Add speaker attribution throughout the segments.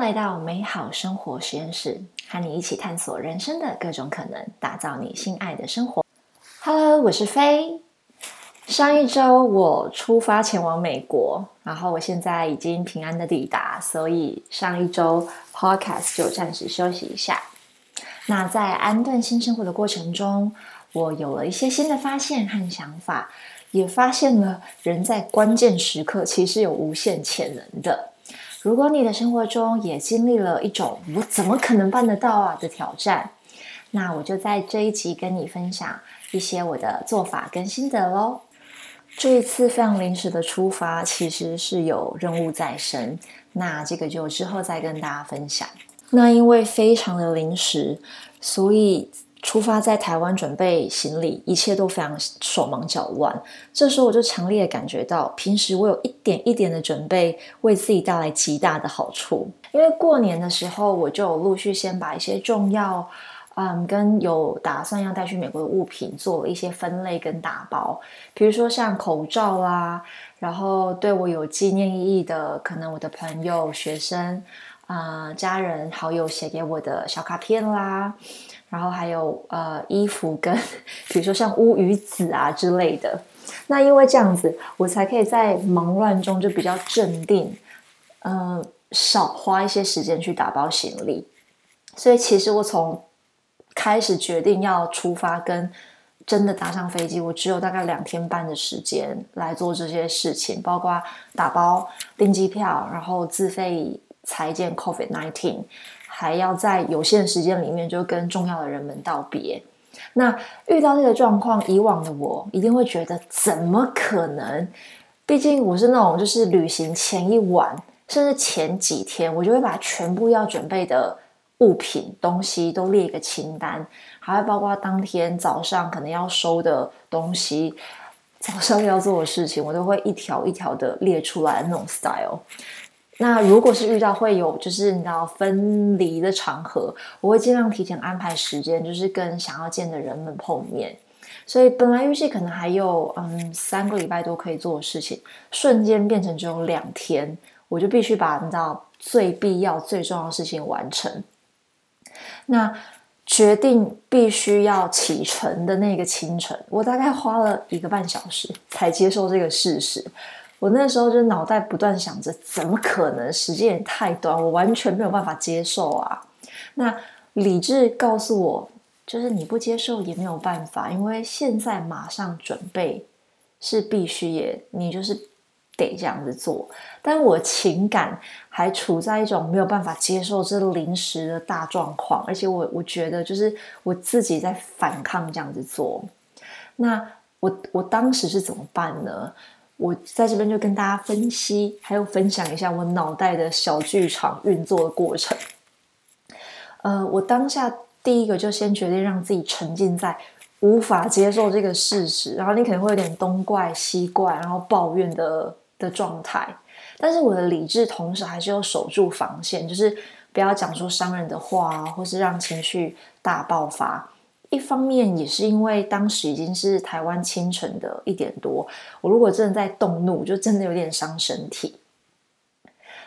Speaker 1: 来到美好生活实验室，和你一起探索人生的各种可能，打造你心爱的生活。Hello，我是飞。上一周我出发前往美国，然后我现在已经平安的抵达，所以上一周 Podcast 就暂时休息一下。那在安顿新生活的过程中，我有了一些新的发现和想法，也发现了人在关键时刻其实有无限潜能的。如果你的生活中也经历了一种“我怎么可能办得到啊”的挑战，那我就在这一集跟你分享一些我的做法跟心得喽。这一次非常临时的出发，其实是有任务在身，那这个就之后再跟大家分享。那因为非常的临时，所以。出发在台湾准备行李，一切都非常手忙脚乱。这时候我就强烈感觉到，平时我有一点一点的准备，为自己带来极大的好处。因为过年的时候，我就陆续先把一些重要，嗯，跟有打算要带去美国的物品做了一些分类跟打包。比如说像口罩啦，然后对我有纪念意义的，可能我的朋友、学生、啊家人、好友写给我的小卡片啦。然后还有呃衣服跟比如说像乌鱼子啊之类的，那因为这样子，我才可以在忙乱中就比较镇定，嗯，少花一些时间去打包行李。所以其实我从开始决定要出发跟真的搭上飞机，我只有大概两天半的时间来做这些事情，包括打包、订机票，然后自费裁剪 COVID nineteen。还要在有限时间里面就跟重要的人们道别。那遇到这个状况，以往的我一定会觉得怎么可能？毕竟我是那种就是旅行前一晚，甚至前几天，我就会把全部要准备的物品东西都列一个清单，还会包括当天早上可能要收的东西，早上要做的事情，我都会一条一条的列出来那种 style。那如果是遇到会有就是你知道分离的场合，我会尽量提前安排时间，就是跟想要见的人们碰面。所以本来预计可能还有嗯三个礼拜都可以做的事情，瞬间变成只有两天，我就必须把你知道最必要最重要的事情完成。那决定必须要启程的那个清晨，我大概花了一个半小时才接受这个事实。我那时候就脑袋不断想着，怎么可能？时间也太短，我完全没有办法接受啊！那理智告诉我，就是你不接受也没有办法，因为现在马上准备是必须，也你就是得这样子做。但我情感还处在一种没有办法接受这临时的大状况，而且我我觉得就是我自己在反抗这样子做。那我我当时是怎么办呢？我在这边就跟大家分析，还有分享一下我脑袋的小剧场运作的过程。呃，我当下第一个就先决定让自己沉浸在无法接受这个事实，然后你可能会有点东怪西怪，然后抱怨的的状态。但是我的理智同时还是要守住防线，就是不要讲出伤人的话，或是让情绪大爆发。一方面也是因为当时已经是台湾清晨的一点多，我如果真的在动怒，就真的有点伤身体。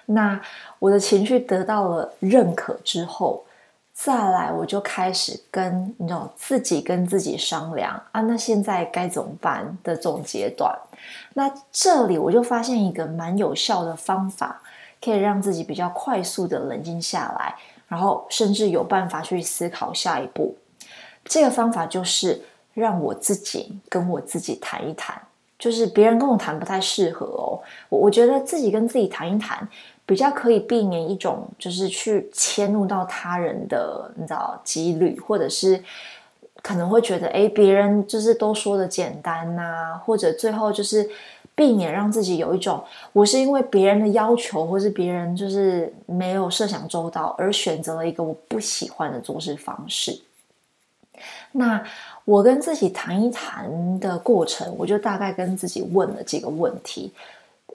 Speaker 1: 那我的情绪得到了认可之后，再来我就开始跟你知道自己跟自己商量啊，那现在该怎么办的这种阶段。那这里我就发现一个蛮有效的方法，可以让自己比较快速的冷静下来，然后甚至有办法去思考下一步。这个方法就是让我自己跟我自己谈一谈，就是别人跟我谈不太适合哦。我我觉得自己跟自己谈一谈，比较可以避免一种就是去迁怒到他人的你知道几率，或者是可能会觉得哎，别人就是都说的简单呐，或者最后就是避免让自己有一种我是因为别人的要求，或是别人就是没有设想周到而选择了一个我不喜欢的做事方式。那我跟自己谈一谈的过程，我就大概跟自己问了几个问题。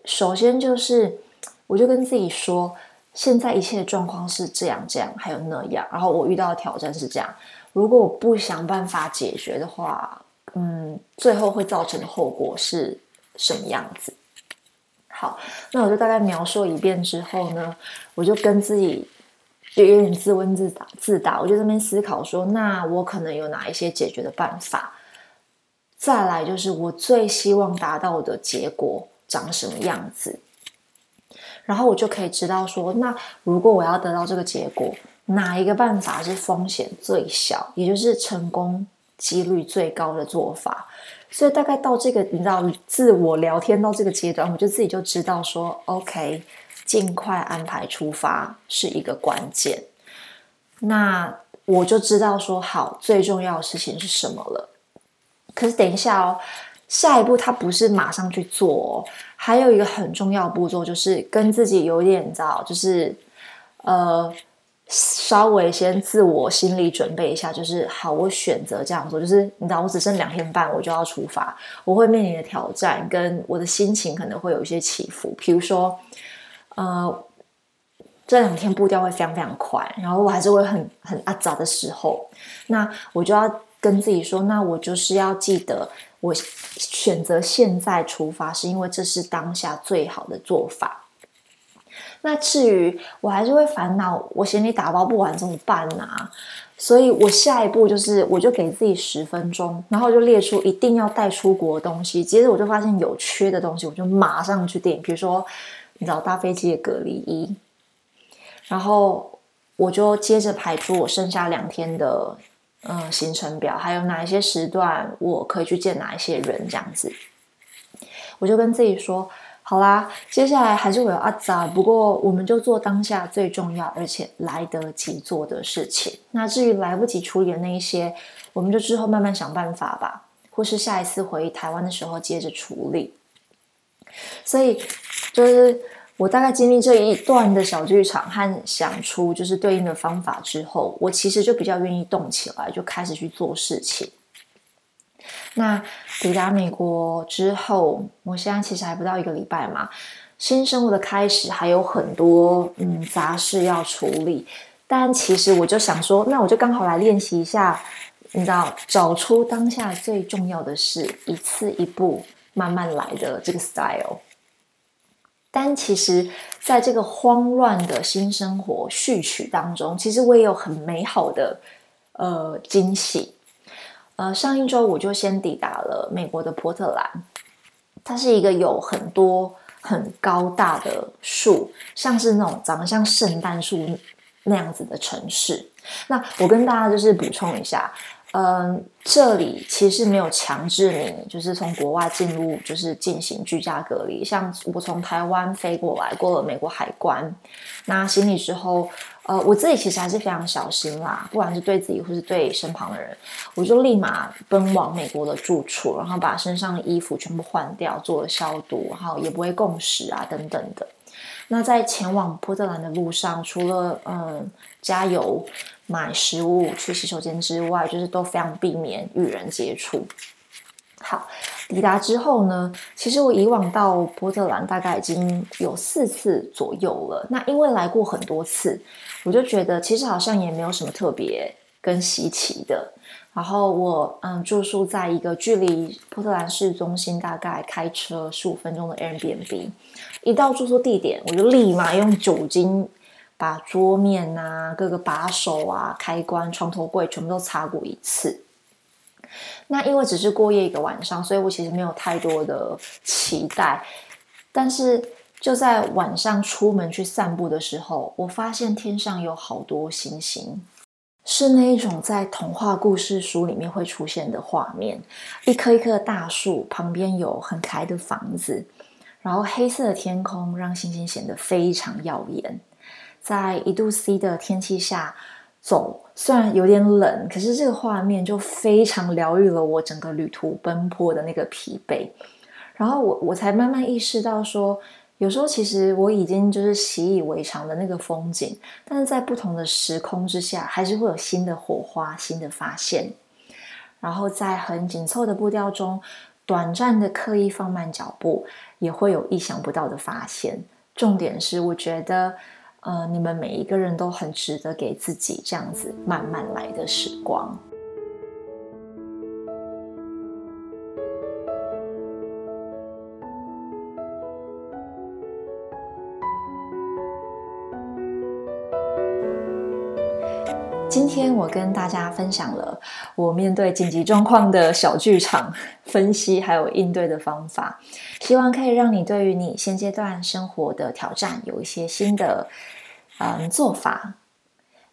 Speaker 1: 首先就是，我就跟自己说，现在一切的状况是这样这样，还有那样。然后我遇到的挑战是这样，如果我不想办法解决的话，嗯，最后会造成的后果是什么样子？好，那我就大概描述一遍之后呢，我就跟自己就有点自问自答自答，我就在那边思考说，那我可能有哪一些解决的办法？再来就是我最希望达到的结果长什么样子，然后我就可以知道说，那如果我要得到这个结果，哪一个办法是风险最小，也就是成功几率最高的做法？所以大概到这个，你知道，自我聊天到这个阶段，我就自己就知道说，OK，尽快安排出发是一个关键。那我就知道说，好，最重要的事情是什么了。可是等一下哦，下一步他不是马上去做，还有一个很重要步骤，就是跟自己有点，你知道，就是呃。稍微先自我心理准备一下，就是好，我选择这样做，就是你知道，我只剩两天半，我就要出发，我会面临的挑战，跟我的心情可能会有一些起伏。比如说，呃，这两天步调会非常非常快，然后我还是会很很阿杂的时候，那我就要跟自己说，那我就是要记得，我选择现在出发，是因为这是当下最好的做法。那至于我还是会烦恼，我行李打包不完怎么办呢？所以我下一步就是，我就给自己十分钟，然后就列出一定要带出国的东西。接着我就发现有缺的东西，我就马上去订。比如说，你知道搭飞机的隔离衣，然后我就接着排出我剩下两天的嗯行程表，还有哪一些时段我可以去见哪一些人，这样子，我就跟自己说。好啦，接下来还是会有阿杂，不过我们就做当下最重要而且来得及做的事情。那至于来不及处理的那一些，我们就之后慢慢想办法吧，或是下一次回台湾的时候接着处理。所以，就是我大概经历这一段的小剧场和想出就是对应的方法之后，我其实就比较愿意动起来，就开始去做事情。那抵达美国之后，我现在其实还不到一个礼拜嘛，新生活的开始还有很多嗯杂事要处理。但其实我就想说，那我就刚好来练习一下，你知道，找出当下最重要的事，一次一步慢慢来的这个 style。但其实，在这个慌乱的新生活序曲当中，其实我也有很美好的呃惊喜。呃，上一周我就先抵达了美国的波特兰，它是一个有很多很高大的树，像是那种长得像圣诞树那样子的城市。那我跟大家就是补充一下。嗯，这里其实没有强制你，就是从国外进入，就是进行居家隔离。像我从台湾飞过来，过了美国海关，拿行李之后，呃，我自己其实还是非常小心啦，不管是对自己或是对身旁的人，我就立马奔往美国的住处，然后把身上的衣服全部换掉，做了消毒，然后也不会共食啊等等的。那在前往波特兰的路上，除了嗯加油、买食物、去洗手间之外，就是都非常避免与人接触。好，抵达之后呢，其实我以往到波特兰大概已经有四次左右了。那因为来过很多次，我就觉得其实好像也没有什么特别跟稀奇的。然后我嗯住宿在一个距离波特兰市中心大概开车十五分钟的 Airbnb。一到住宿地点，我就立马用酒精把桌面啊、各个把手啊、开关、床头柜全部都擦过一次。那因为只是过夜一个晚上，所以我其实没有太多的期待。但是就在晚上出门去散步的时候，我发现天上有好多星星。是那一种在童话故事书里面会出现的画面，一棵一棵大树旁边有很可爱的房子，然后黑色的天空让星星显得非常耀眼。在一度 C 的天气下走，虽然有点冷，可是这个画面就非常疗愈了我整个旅途奔波的那个疲惫。然后我我才慢慢意识到说。有时候其实我已经就是习以为常的那个风景，但是在不同的时空之下，还是会有新的火花、新的发现。然后在很紧凑的步调中，短暂的刻意放慢脚步，也会有意想不到的发现。重点是，我觉得，呃，你们每一个人都很值得给自己这样子慢慢来的时光。今天我跟大家分享了我面对紧急状况的小剧场分析，还有应对的方法，希望可以让你对于你现阶段生活的挑战有一些新的嗯做法。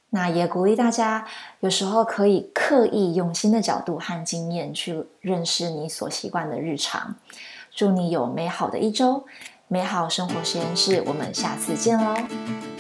Speaker 1: 那也鼓励大家，有时候可以刻意用新的角度和经验去认识你所习惯的日常。祝你有美好的一周，美好生活实验室，我们下次见喽。